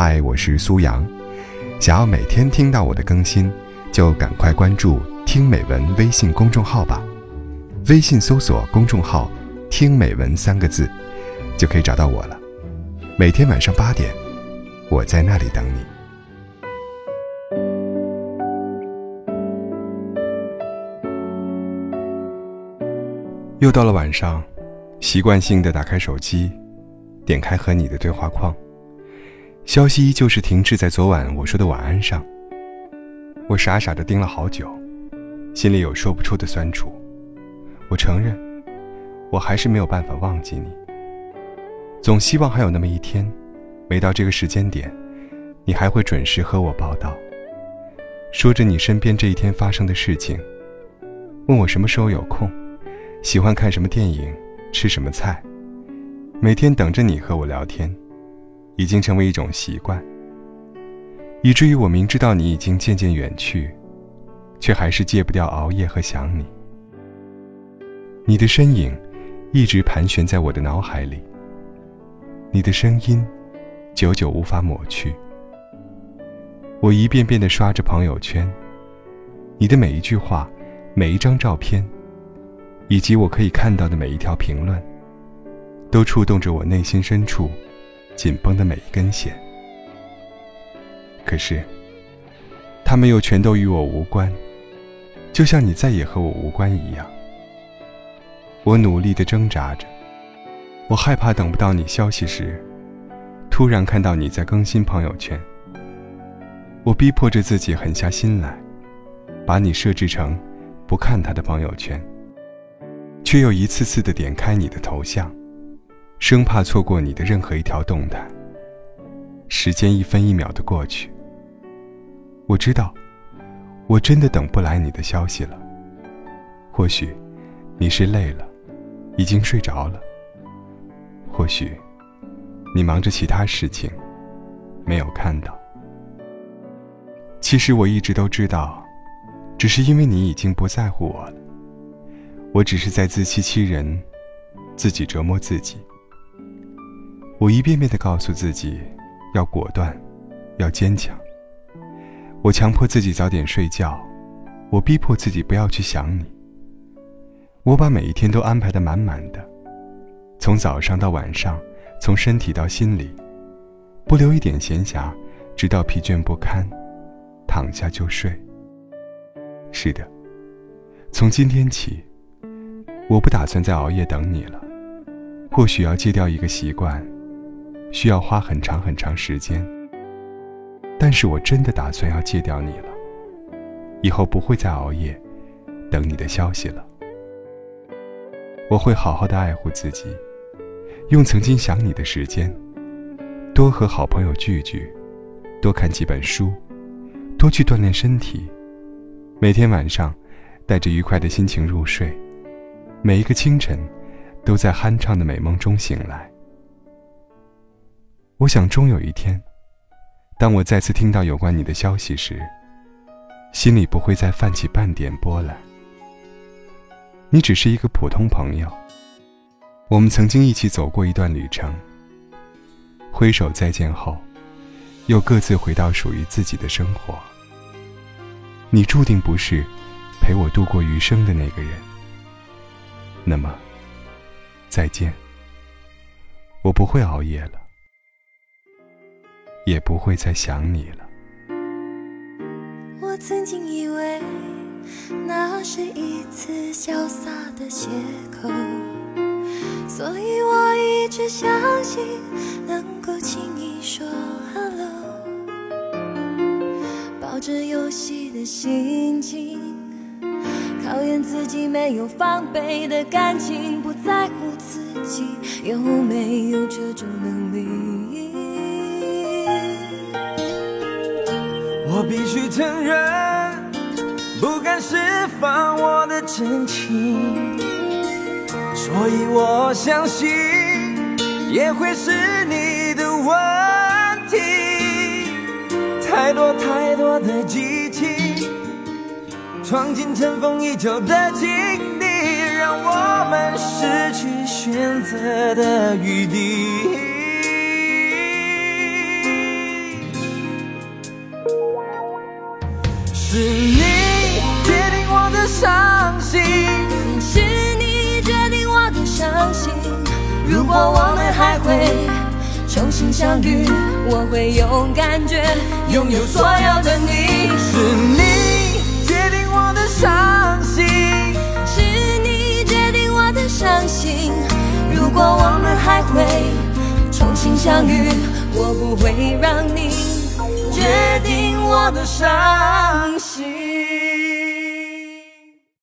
嗨，我是苏阳。想要每天听到我的更新，就赶快关注“听美文”微信公众号吧。微信搜索公众号“听美文”三个字，就可以找到我了。每天晚上八点，我在那里等你。又到了晚上，习惯性的打开手机，点开和你的对话框。消息依旧是停滞在昨晚我说的晚安上。我傻傻的盯了好久，心里有说不出的酸楚。我承认，我还是没有办法忘记你。总希望还有那么一天，每到这个时间点，你还会准时和我报道，说着你身边这一天发生的事情，问我什么时候有空，喜欢看什么电影，吃什么菜，每天等着你和我聊天。已经成为一种习惯，以至于我明知道你已经渐渐远去，却还是戒不掉熬夜和想你。你的身影一直盘旋在我的脑海里，你的声音久久无法抹去。我一遍遍地刷着朋友圈，你的每一句话、每一张照片，以及我可以看到的每一条评论，都触动着我内心深处。紧绷的每一根弦，可是，他们又全都与我无关，就像你再也和我无关一样。我努力的挣扎着，我害怕等不到你消息时，突然看到你在更新朋友圈。我逼迫着自己狠下心来，把你设置成不看他的朋友圈，却又一次次的点开你的头像。生怕错过你的任何一条动态。时间一分一秒的过去，我知道，我真的等不来你的消息了。或许，你是累了，已经睡着了；或许，你忙着其他事情，没有看到。其实我一直都知道，只是因为你已经不在乎我了。我只是在自欺欺人，自己折磨自己。我一遍遍地告诉自己，要果断，要坚强。我强迫自己早点睡觉，我逼迫自己不要去想你。我把每一天都安排得满满的，从早上到晚上，从身体到心里，不留一点闲暇，直到疲倦不堪，躺下就睡。是的，从今天起，我不打算再熬夜等你了。或许要戒掉一个习惯。需要花很长很长时间，但是我真的打算要戒掉你了。以后不会再熬夜，等你的消息了。我会好好的爱护自己，用曾经想你的时间，多和好朋友聚聚，多看几本书，多去锻炼身体。每天晚上，带着愉快的心情入睡，每一个清晨，都在酣畅的美梦中醒来。我想，终有一天，当我再次听到有关你的消息时，心里不会再泛起半点波澜。你只是一个普通朋友，我们曾经一起走过一段旅程。挥手再见后，又各自回到属于自己的生活。你注定不是陪我度过余生的那个人。那么，再见。我不会熬夜了。也不会再想你了。我曾经以为那是一次潇洒的邂逅，所以我一直相信能够轻易说 hello，抱着游戏的心情，考验自己没有防备的感情，不在乎自己有没有这种能力。我必须承认，不敢释放我的真情，所以我相信也会是你的问题。太多太多的激情，闯进尘封已久的禁地，让我们失去选择的余地。伤心，是你决定我的伤心。如果我们还会重新相遇，我会用感觉拥有所有的你。是你决定我的伤心，是你决定我的伤心。如果我们还会重新相遇，我不会让你决定我的伤心。